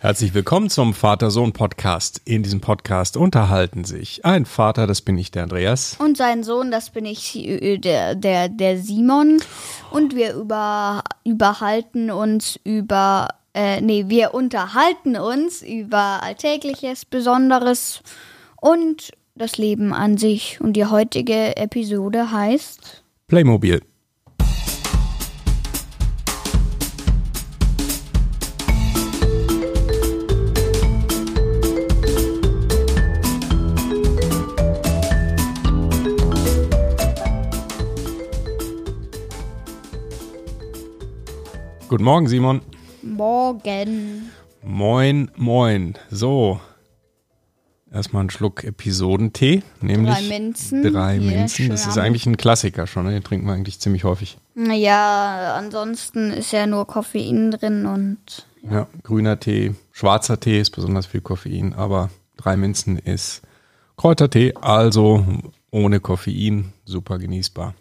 Herzlich willkommen zum Vater-Sohn-Podcast. In diesem Podcast unterhalten sich ein Vater, das bin ich, der Andreas. Und sein Sohn, das bin ich, der, der, der Simon. Und wir über, überhalten uns über, äh, nee, wir unterhalten uns über Alltägliches, Besonderes und das Leben an sich. Und die heutige Episode heißt Playmobil. Guten Morgen, Simon. Morgen. Moin, moin. So. Erstmal einen Schluck Episodentee, nämlich Drei Minzen. Drei Minzen. Das ist eigentlich ein Klassiker schon, ne? den trinken wir eigentlich ziemlich häufig. Naja, ansonsten ist ja nur Koffein drin und Ja, grüner Tee, schwarzer Tee ist besonders viel Koffein, aber drei Minzen ist Kräutertee, also ohne Koffein, super genießbar.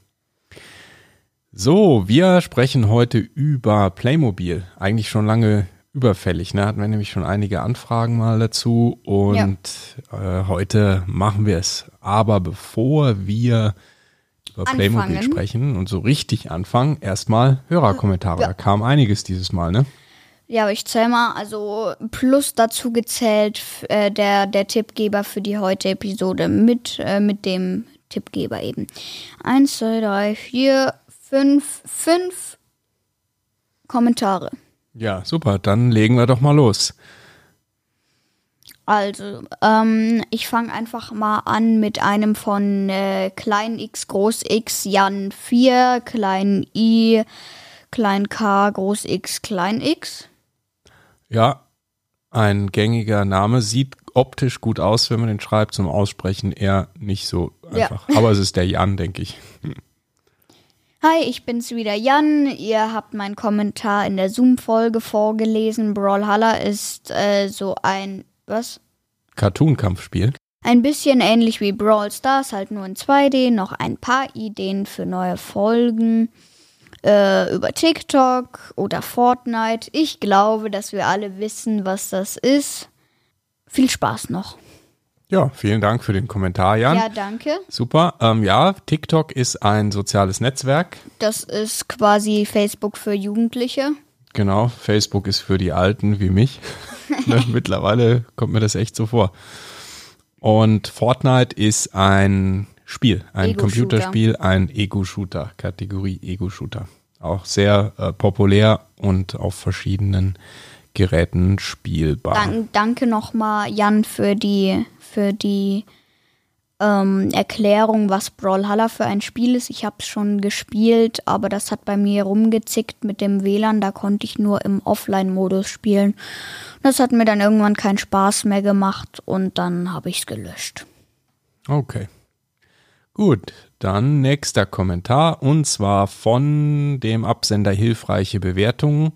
So, wir sprechen heute über Playmobil. Eigentlich schon lange überfällig, ne? Hatten wir nämlich schon einige Anfragen mal dazu und äh, heute machen wir es. Aber bevor wir über Playmobil Anfangen. sprechen und so richtig anfangen, erstmal Hörerkommentare. Ja. Da kam einiges dieses Mal, ne? Ja, aber ich zähl mal, also plus dazu gezählt äh, der, der Tippgeber für die heutige Episode mit, äh, mit dem Tippgeber eben. Eins, zwei, drei, vier, fünf, fünf Kommentare. Ja, super. Dann legen wir doch mal los. Also, ähm, ich fange einfach mal an mit einem von äh, klein x, groß x, Jan 4, klein i, klein k, groß x, klein x. Ja, ein gängiger Name. Sieht optisch gut aus, wenn man den schreibt. Zum Aussprechen eher nicht so Ja. einfach. Aber es ist der Jan, denke ich. Hi, ich bin's wieder Jan. Ihr habt meinen Kommentar in der Zoom-Folge vorgelesen. Brawlhalla ist äh, so ein, was? Cartoon-Kampfspiel. Ein bisschen ähnlich wie Brawl Stars, halt nur in 2D. Noch ein paar Ideen für neue Folgen äh, über TikTok oder Fortnite. Ich glaube, dass wir alle wissen, was das ist. Viel Spaß noch. Ja, vielen Dank für den Kommentar, Jan. Ja, danke. Super. Ähm, ja, TikTok ist ein soziales Netzwerk. Das ist quasi Facebook für Jugendliche. Genau. Facebook ist für die Alten wie mich. ne, mittlerweile kommt mir das echt so vor. Und Fortnite ist ein Spiel, ein Ego-Shooter. Computerspiel, ein Ego-Shooter, Kategorie Ego-Shooter. Auch sehr äh, populär und auf verschiedenen Geräten spielbar. Dank, danke nochmal, Jan, für die, für die ähm, Erklärung, was Brawlhalla für ein Spiel ist. Ich habe es schon gespielt, aber das hat bei mir rumgezickt mit dem WLAN. Da konnte ich nur im Offline-Modus spielen. Das hat mir dann irgendwann keinen Spaß mehr gemacht und dann habe ich es gelöscht. Okay. Gut, dann nächster Kommentar und zwar von dem Absender Hilfreiche Bewertungen.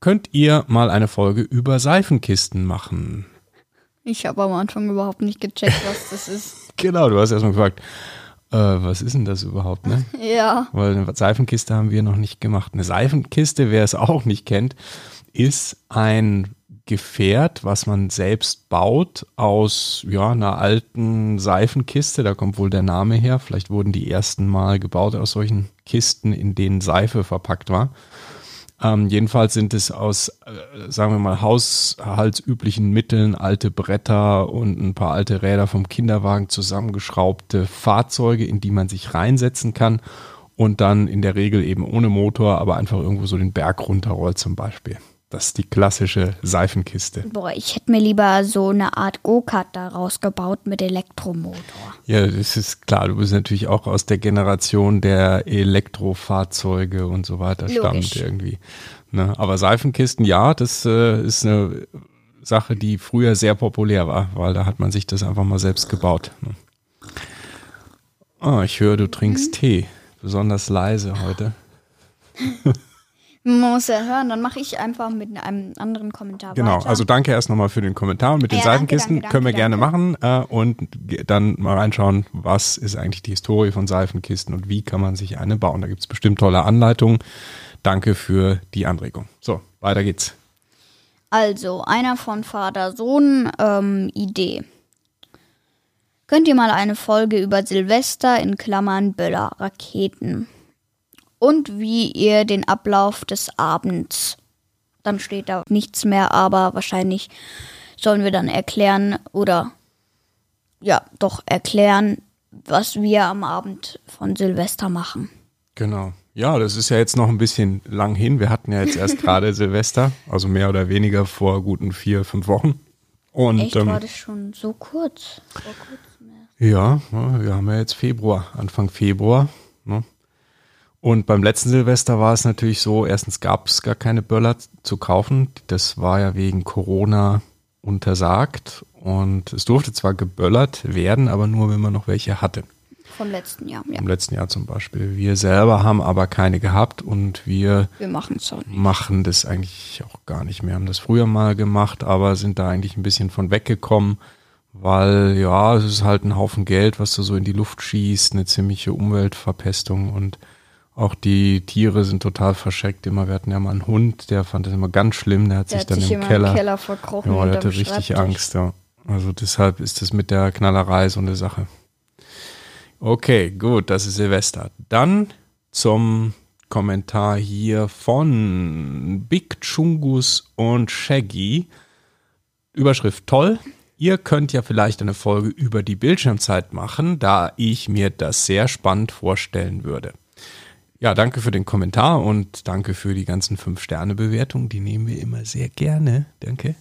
Könnt ihr mal eine Folge über Seifenkisten machen? Ich habe am Anfang überhaupt nicht gecheckt, was das ist. Genau, du hast erstmal gefragt, äh, was ist denn das überhaupt, ne? Ja. Weil eine Seifenkiste haben wir noch nicht gemacht. Eine Seifenkiste, wer es auch nicht kennt, ist ein Gefährt, was man selbst baut aus ja, einer alten Seifenkiste. Da kommt wohl der Name her. Vielleicht wurden die ersten Mal gebaut aus solchen Kisten, in denen Seife verpackt war. Ähm, jedenfalls sind es aus, äh, sagen wir mal, haushaltsüblichen Mitteln alte Bretter und ein paar alte Räder vom Kinderwagen zusammengeschraubte Fahrzeuge, in die man sich reinsetzen kann und dann in der Regel eben ohne Motor, aber einfach irgendwo so den Berg runterrollt zum Beispiel. Das ist die klassische Seifenkiste. Boah, ich hätte mir lieber so eine Art Go-Kart daraus gebaut mit Elektromotor. Ja, das ist klar. Du bist natürlich auch aus der Generation der Elektrofahrzeuge und so weiter Logisch. stammt irgendwie. Ne? Aber Seifenkisten, ja, das äh, ist eine Sache, die früher sehr populär war, weil da hat man sich das einfach mal selbst gebaut. Ne? Ah, ich höre, du trinkst Tee. Besonders leise heute. Man muss ja hören, dann mache ich einfach mit einem anderen Kommentar Genau, weiter. also danke erst nochmal für den Kommentar mit den Ja, danke, Seifenkisten. danke, Können wir danke, gerne machen äh, und dann mal reinschauen, was ist eigentlich die Historie von Seifenkisten und wie kann man sich eine bauen. Da gibt es bestimmt tolle Anleitungen. Danke für die Anregung. So, weiter geht's. Also, einer von Vater-Sohn, ähm, Idee. Könnt ihr mal eine Folge über Silvester in Klammern Böller, Raketen und wie ihr den Ablauf des Abends. Dann steht da nichts mehr, aber wahrscheinlich sollen wir dann erklären oder ja, doch erklären, was wir am Abend von Silvester machen. Genau. Ja, das ist ja jetzt noch ein bisschen lang hin. Wir hatten ja jetzt erst gerade Silvester, also mehr oder weniger vor guten vier, fünf Wochen. Und, Echt, ähm, war das schon so kurz? Vor kurzem erst. Ja, ja, wir haben ja jetzt Februar, Anfang Februar. Ne? Und beim letzten Silvester war es natürlich so, erstens gab es gar keine Böller zu kaufen. Das war ja wegen Corona untersagt. Und es durfte zwar geböllert werden, aber nur, wenn man noch welche hatte. Vom letzten Jahr, ja. Im letzten Jahr zum Beispiel. Wir selber haben aber keine gehabt und wir Wir machen das eigentlich auch gar nicht mehr. Haben das früher mal gemacht, aber sind da eigentlich ein bisschen von weggekommen, weil ja, es ist halt ein Haufen Geld, was du so in die Luft schießt, eine ziemliche Umweltverpestung und auch die Tiere sind total verschreckt. Immer, wir hatten ja mal einen Hund, der fand das immer ganz schlimm, der hat Der sich hat dann sich im Keller, im Keller verkrochen. ja, der hatte richtig. Angst, ja. Also deshalb ist das mit der Knallerei so eine Sache. Okay, gut, das ist Silvester. Dann zum Kommentar hier von Big Chungus und Shaggy. Überschrift toll. Ihr könnt ja vielleicht eine Folge über die Bildschirmzeit machen, da ich mir das sehr spannend vorstellen würde. Ja, danke für den Kommentar und danke für die ganzen 5-Sterne-Bewertungen. Die nehmen wir immer sehr gerne. Danke.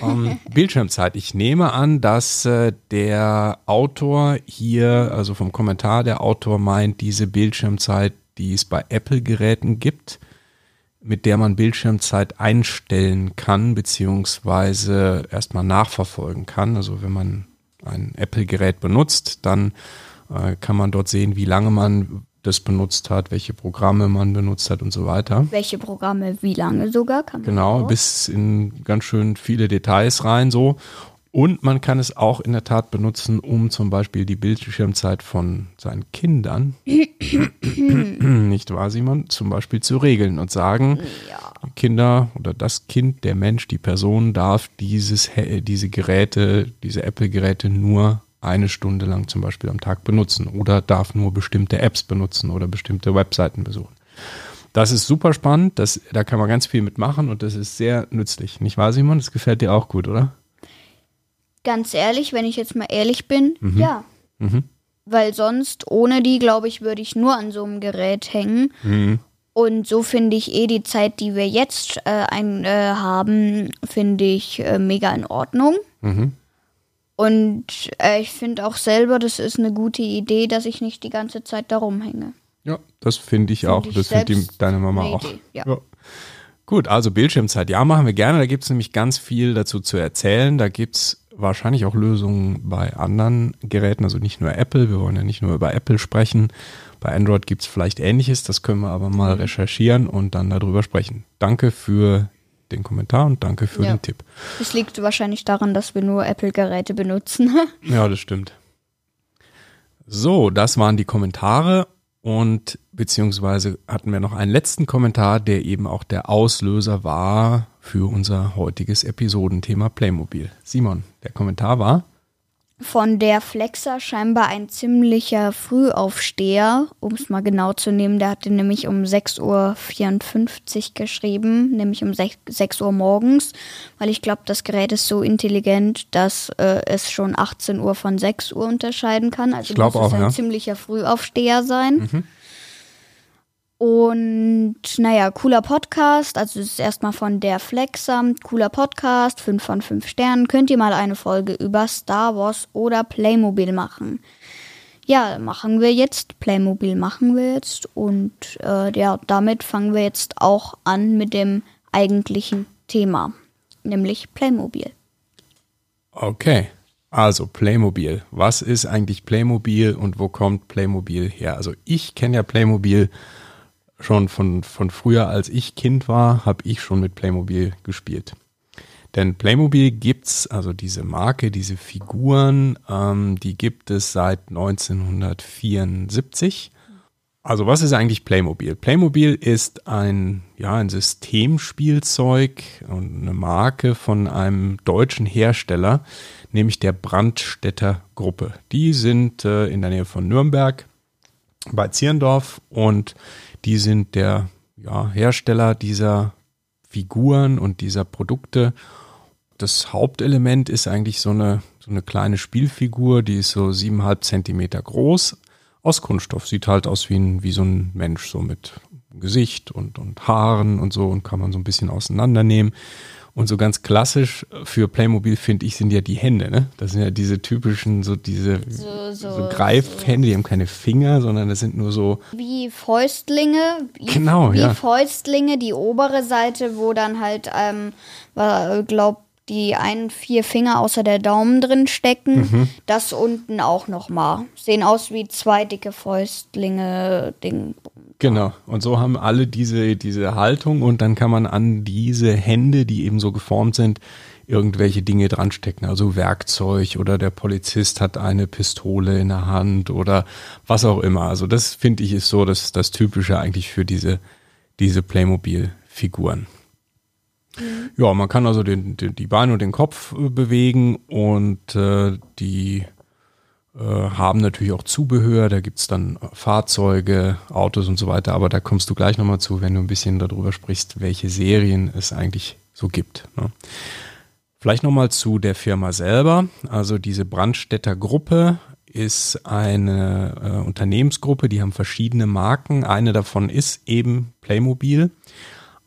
Ähm, Bildschirmzeit. Ich nehme an, dass äh, der Autor hier, also vom Kommentar, der Autor meint diese Bildschirmzeit, die es bei Apple-Geräten gibt, mit der man Bildschirmzeit einstellen kann, beziehungsweise erstmal nachverfolgen kann. Also wenn man ein Apple-Gerät benutzt, dann äh, kann man dort sehen, wie lange man das benutzt hat, welche Programme man benutzt hat und so weiter. Welche Programme, wie lange sogar? Kann man Genau, auch. bis in ganz schön viele Details rein so. Und man kann es auch in der Tat benutzen, um zum Beispiel die Bildschirmzeit von seinen Kindern, nicht wahr, Simon, zum Beispiel zu regeln und sagen, Ja. Kinder oder das Kind, der Mensch, die Person darf dieses, He- diese Geräte, diese Apple-Geräte nur eine Stunde lang zum Beispiel am Tag benutzen oder darf nur bestimmte Apps benutzen oder bestimmte Webseiten besuchen. Das ist super spannend, das, da kann man ganz viel mitmachen und das ist sehr nützlich. Nicht wahr, Simon? Das gefällt dir auch gut, oder? Ganz ehrlich, wenn ich jetzt mal ehrlich bin, Mhm. ja. Weil sonst, ohne die, glaube ich, würde ich nur an so einem Gerät hängen. Mhm. Und so finde ich eh die Zeit, die wir jetzt äh, ein, äh, haben, finde ich äh, mega in Ordnung. Mhm. Und äh, ich finde auch selber, das ist eine gute Idee, dass ich nicht die ganze Zeit da rumhänge. Ja, das finde ich auch. ich das findet deine Mama auch. Idee, ja. Gut, also Bildschirmzeit. Ja, machen wir gerne. Da gibt es nämlich ganz viel dazu zu erzählen. Da gibt es wahrscheinlich auch Lösungen bei anderen Geräten, also nicht nur Apple. Wir wollen ja nicht nur über Apple sprechen. Bei Android gibt es vielleicht ähnliches. Das können wir aber Mhm. mal recherchieren und dann darüber sprechen. Danke für den Kommentar und danke für Ja. den Tipp. Das liegt wahrscheinlich daran, dass wir nur Apple-Geräte benutzen. Ja, das stimmt. So, das waren die Kommentare und beziehungsweise hatten wir noch einen letzten Kommentar, der eben auch der Auslöser war für unser heutiges Episodenthema Playmobil. Simon, der Kommentar war, Von der Flexer scheinbar ein ziemlicher Frühaufsteher, um es mal genau zu nehmen. Der hatte nämlich um 6.54 Uhr geschrieben, nämlich um 6, 6 Uhr morgens, weil ich glaube, das Gerät ist so intelligent, dass äh, es schon 18 Uhr von 6 Uhr unterscheiden kann. Also Ich muss es auch, ein ja. ziemlicher Frühaufsteher sein. Und naja, cooler Podcast. Also es ist erstmal von der Flexer. Cooler Podcast, 5 von 5 Sternen. Könnt ihr mal eine Folge über Star Wars oder Playmobil machen? Ja, machen wir jetzt. Playmobil machen wir jetzt. Und äh, ja, damit fangen wir jetzt auch an mit dem eigentlichen Thema. Nämlich Playmobil. okay, also Playmobil. Was ist eigentlich Playmobil und wo kommt Playmobil her? Also ich kenne ja Playmobil schon von, von früher, als ich Kind war, habe ich schon mit Playmobil gespielt. Denn Playmobil gibt's, also diese Marke, diese Figuren, ähm, die gibt es seit 1974. Also was ist eigentlich Playmobil? Playmobil ist ein, ja, ein Systemspielzeug und eine Marke von einem deutschen Hersteller, nämlich der Brandstätter Gruppe. Die sind äh, in der Nähe von Nürnberg bei Zierndorf und die sind der ja, Hersteller dieser Figuren und dieser Produkte. Das Hauptelement ist eigentlich so eine, so eine kleine Spielfigur, die ist so siebeneinhalb Zentimeter groß, aus Kunststoff. Sieht halt aus wie, ein, wie so ein Mensch, so mit Gesicht und, und Haaren und so und kann man so ein bisschen auseinandernehmen. Und so ganz klassisch für Playmobil finde ich sind ja die Hände, ne? Das sind ja diese typischen, so diese so, so, so Greifhände, die haben keine Finger, sondern das sind nur so. Wie Fäustlinge. Wie, genau, wie ja. Fäustlinge, die obere Seite, wo dann halt, ähm, glaub, die einen vier Finger außer der Daumen drin stecken. Mhm. Das unten auch nochmal. Sehen aus wie zwei dicke Fäustlinge. Ding. Genau. Und so haben alle diese, diese Haltung und dann kann man an diese Hände, die eben so geformt sind, irgendwelche Dinge dran stecken, also Werkzeug oder der Polizist hat eine Pistole in der Hand oder was auch immer. Also das finde ich ist so das, das Typische eigentlich für diese, diese Playmobil-Figuren. Mhm. Ja, man kann also den, den, die Beine und den Kopf äh, bewegen und äh, die äh, haben natürlich auch Zubehör. Da gibt's dann Fahrzeuge, Autos und so weiter. Aber da kommst du gleich nochmal zu, wenn du ein bisschen darüber sprichst, welche Serien es eigentlich so gibt. Ne? Vielleicht nochmal zu der Firma selber. Also diese Brandstätter Gruppe ist eine äh, Unternehmensgruppe, die haben verschiedene Marken. Eine davon ist eben Playmobil.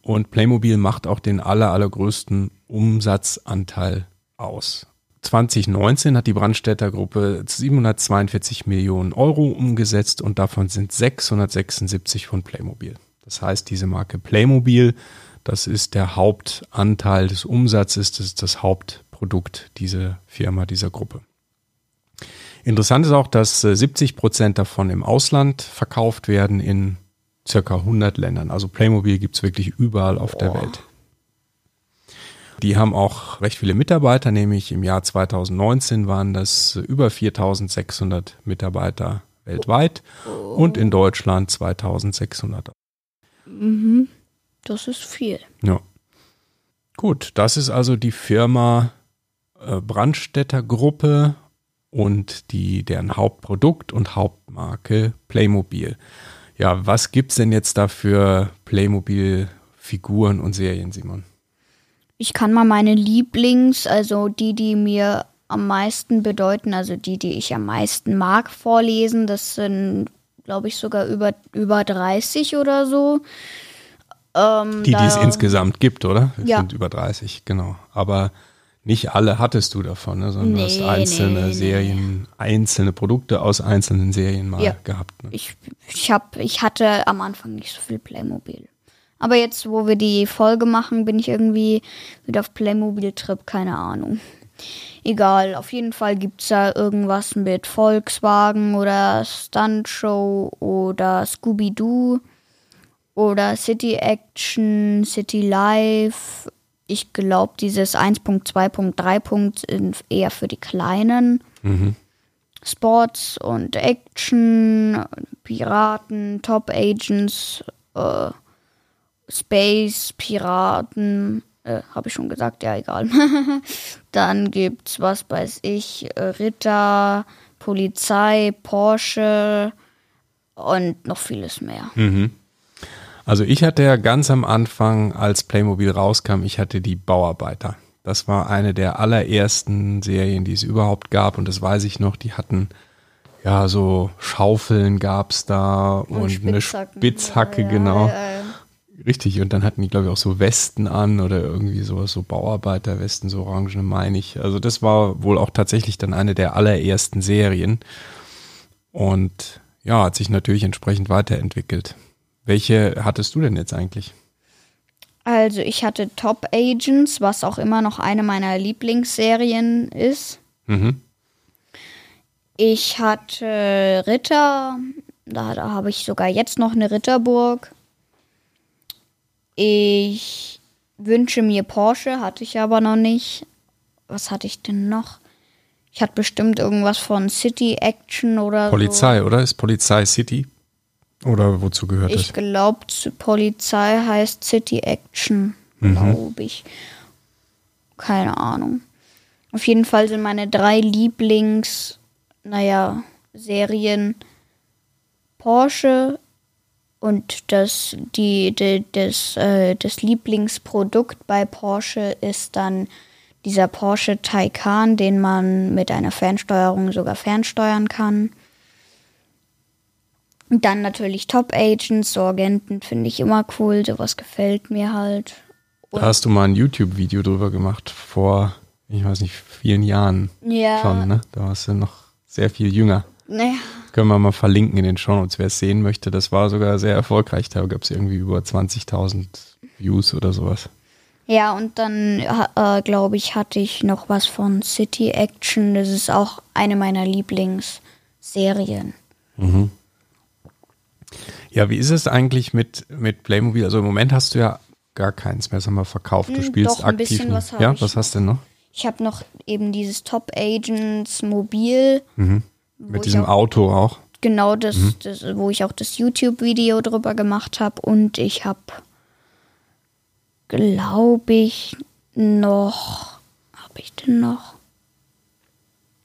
Und Playmobil macht auch den aller, allergrößten Umsatzanteil aus. 2019 hat die Brandstätter Gruppe 742 Millionen Euro umgesetzt und davon sind 676 von Playmobil. Das heißt, diese Marke Playmobil, das ist der Hauptanteil des Umsatzes, das ist das Hauptprodukt dieser Firma, dieser Gruppe. Interessant ist auch, dass 70 Prozent davon im Ausland verkauft werden in circa 100 Ländern. Also Playmobil gibt es wirklich überall auf Boah. der Welt. Die haben auch recht viele Mitarbeiter, nämlich im Jahr 2019 waren das über 4600 Mitarbeiter weltweit oh. und in Deutschland 2600. Mhm. Das ist viel. Ja. Gut, das ist also die Firma äh, Brandstätter Gruppe und die, deren Hauptprodukt und Hauptmarke Playmobil. Ja, was gibt's denn jetzt da für Playmobil-Figuren und Serien, Simon? Ich kann mal meine Lieblings, also die, die mir am meisten bedeuten, also die, die ich am meisten mag, vorlesen. Das sind, glaube ich, sogar über, über 30 oder so. Ähm, die, die es insgesamt gibt, oder? Das ja. sind über 30, genau. Aber nicht alle hattest du davon, ne, sondern nee, du hast einzelne nee, Serien, nee. einzelne Produkte aus einzelnen Serien mal ja. gehabt. Ne? Ich, ich, hab, ich hatte am Anfang nicht so viel Playmobil. Aber jetzt, wo wir die Folge machen, bin ich irgendwie wieder auf Playmobil-Trip, keine Ahnung. Egal, auf jeden Fall gibt es da irgendwas mit Volkswagen oder Stunt Show oder Scooby-Doo oder City Action, City Life, ich glaube, dieses 1.2.3 sind eher für die kleinen. Mhm. Sports und Action, Piraten, Top Agents, äh, Space, Piraten, äh, habe ich schon gesagt, ja, egal. Dann gibt's, was weiß ich, Ritter, Polizei, Porsche und noch vieles mehr. Mhm. Also ich hatte ja ganz am Anfang, als Playmobil rauskam, ich hatte die Bauarbeiter. Das war eine der allerersten Serien, die es überhaupt gab. Und das weiß ich noch, die hatten ja so Schaufeln gab's da und, und eine Spitzhacke, ja, genau. Ja, ja, Richtig, und dann hatten die, glaube ich, auch so Westen an oder irgendwie sowas, so Bauarbeiterwesten, so orangene, meine ich. Also das war wohl auch tatsächlich dann eine der allerersten Serien. Und ja, hat sich natürlich entsprechend weiterentwickelt. Welche hattest du denn jetzt eigentlich? Also ich hatte Top Agents, was auch immer noch eine meiner Lieblingsserien ist. Mhm. Ich hatte Ritter, da, da habe ich sogar jetzt noch eine Ritterburg. Ich wünsche mir Porsche, hatte ich aber noch nicht. Was hatte ich denn noch? Ich hatte bestimmt irgendwas von City Action oder Polizei, so. oder? Ist Polizei City? Oder wozu gehört Ich das? glaube, Polizei heißt City Action, Mhm. glaube ich. Keine Ahnung. Auf jeden Fall sind meine drei Lieblings, naja, Serien Porsche und das, die, die, das, äh, das Lieblingsprodukt bei Porsche ist dann dieser Porsche Taycan, den man mit einer Fernsteuerung sogar fernsteuern kann. Und dann natürlich Top Agents, so Agenten finde ich immer cool, sowas gefällt mir halt. Da hast du mal ein YouTube-Video drüber gemacht vor, ich weiß nicht, vielen Jahren Ja, schon, ne? Da warst du noch sehr viel jünger. naja, Können wir mal verlinken in den Shownotes, wer es sehen möchte. Das war sogar sehr erfolgreich. Da gab es irgendwie über 20.000 Views oder sowas. Ja, und dann, äh, glaube ich, hatte ich noch was von City Action. Das ist auch eine meiner Lieblingsserien. Ja, wie ist es eigentlich mit, mit Playmobil? Also im Moment hast du ja gar keins mehr, sagen wir, verkauft. Du Hm, spielst doch, ein aktiv. bisschen was ja, was hast du denn noch? Ich habe noch eben dieses Top Agents Mobil. wo Mit diesem auch, Auto auch. Genau, das, das, wo ich auch das YouTube-Video drüber gemacht habe. Und ich habe, glaube ich, noch. Habe ich denn noch?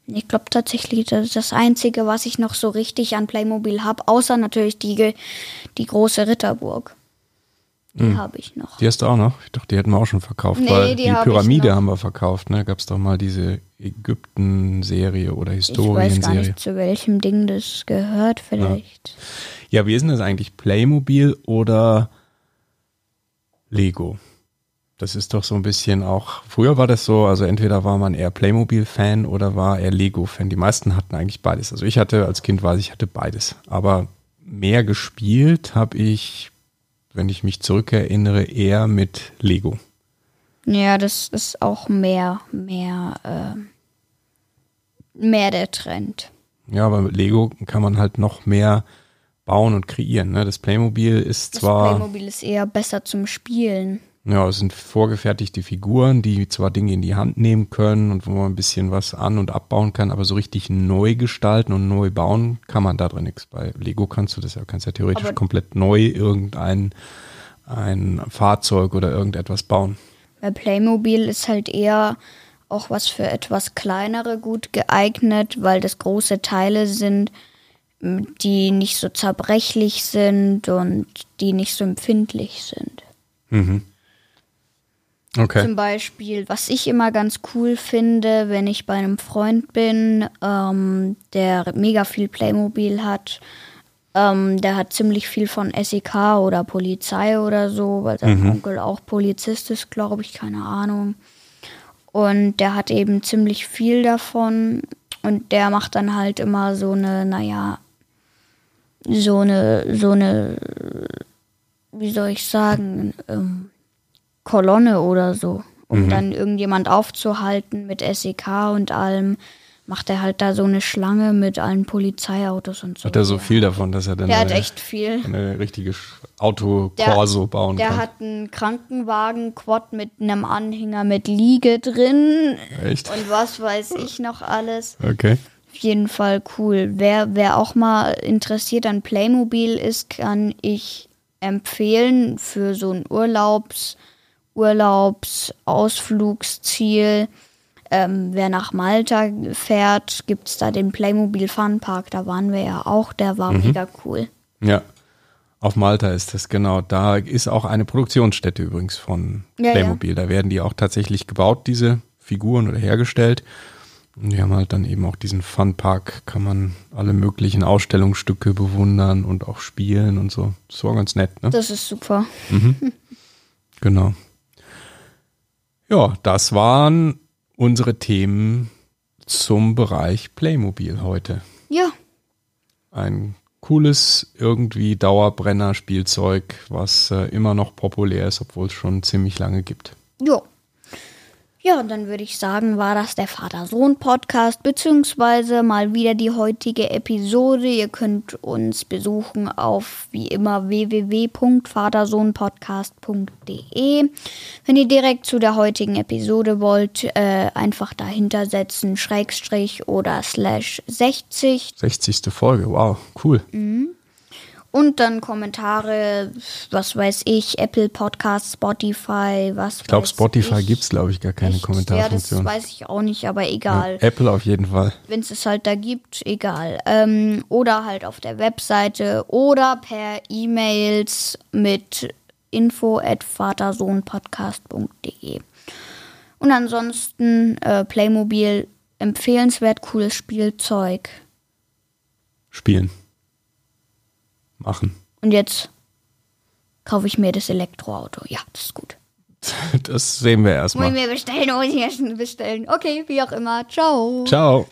Ich glaube tatsächlich, das ist das Einzige, was ich noch so richtig an Playmobil habe. Außer natürlich die, die große Ritterburg. Die habe ich noch. Die hast du auch noch? Ich dachte, die hätten wir auch schon verkauft, Nee, weil die die, hab Pyramide haben wir verkauft, ne? Gab es doch mal diese Ägypten-Serie oder Ich weiß gar Historienserie. nicht, zu welchem Ding das gehört, vielleicht. Ja, wie ist denn das eigentlich? Playmobil oder Lego? Das ist doch so ein bisschen auch, früher war das so, also entweder war man eher Playmobil-Fan oder war eher Lego-Fan. Die meisten hatten eigentlich beides. Also ich hatte, als Kind weiß ich, hatte beides. Aber mehr gespielt habe ich, wenn ich mich zurückerinnere, eher mit Lego. Ja, das ist auch mehr, mehr, äh, mehr der Trend. Ja, aber mit Lego kann man halt noch mehr bauen und kreieren. Ne? Das Playmobil ist Das zwar. Playmobil ist eher besser zum Spielen. Ja, es sind vorgefertigte Figuren, die zwar Dinge in die Hand nehmen können und wo man ein bisschen was an- und abbauen kann, aber so richtig neu gestalten und neu bauen kann man da drin nichts. Bei Lego kannst du das ja, kannst ja theoretisch Aber- komplett neu irgendein ein Fahrzeug oder irgendetwas bauen. Bei Playmobil ist halt eher auch was für etwas kleinere gut geeignet, weil das große Teile sind, die nicht so zerbrechlich sind und die nicht so empfindlich sind. Okay. Zum Beispiel, was ich immer ganz cool finde, wenn ich bei einem Freund bin, ähm, der mega viel Playmobil hat, ähm, der hat ziemlich viel von SEK oder Polizei oder so, weil sein Onkel auch Polizist ist, glaube ich, keine Ahnung. Und der hat eben ziemlich viel davon und der macht dann halt immer so eine, naja, so eine, so eine, wie soll ich sagen, ähm, Kolonne oder so, um dann irgendjemand aufzuhalten mit SEK und allem, macht er halt da so eine Schlange mit allen Polizeiautos und so. Hat er so viel davon, dass er dann Der hat eine, echt viel. eine richtige Auto-Corso bauen Der kann? hat einen Krankenwagen-Quad mit einem Anhänger mit Liege drin Echt? und was weiß ich noch alles. Okay. Auf jeden Fall cool. Wer, wer auch mal interessiert an Playmobil ist, kann ich empfehlen für so ein Urlaubs, Urlaubsausflugsziel. Ähm, wer nach Malta fährt, gibt es da den Playmobil Fun Park. Da waren wir ja auch. Der war mega cool. Ja. Auf Malta ist das, genau. Da ist auch eine Produktionsstätte übrigens von Ja, Playmobil. Da werden die auch tatsächlich gebaut, diese Figuren oder hergestellt. Und die haben halt dann eben auch diesen Funpark, kann man alle möglichen Ausstellungsstücke bewundern und auch spielen und so. Das war ganz nett, ne? Das ist super. Genau. Ja, das waren unsere Themen zum Bereich Playmobil heute. Ja, ein cooles irgendwie Dauerbrenner-Spielzeug, was äh, immer noch populär ist, obwohl es schon ziemlich lange gibt. Jo. Ja, und dann würde ich sagen, war das der Vater-Sohn-Podcast, beziehungsweise mal wieder die heutige Episode. Ihr könnt uns besuchen auf wie immer www.vatersohnpodcast.de. Wenn ihr direkt zu der heutigen Episode wollt, äh, einfach dahinter setzen, Schrägstrich oder Slash 60. 60. Folge, wow, cool. Und dann Kommentare, was weiß ich, Apple Podcast, Spotify, was Ich glaube, Spotify ich. gibt's glaube ich, gar keine Echt? Kommentarfunktion. Ja, das weiß ich auch nicht, aber Ja, egal. Apple auf jeden Fall. Wenn es es halt da gibt, egal. Ähm, oder halt auf der Webseite oder per E-Mails mit info at vatersohnpodcast.de. Und ansonsten äh, Playmobil, empfehlenswert cooles Spielzeug. Spielen. Machen. Und jetzt kaufe ich mir das Elektroauto. Ja, das ist gut. Das sehen wir erstmal. mir bestellen, muss ich mir bestellen. Okay, wie auch immer. Ciao. Ciao.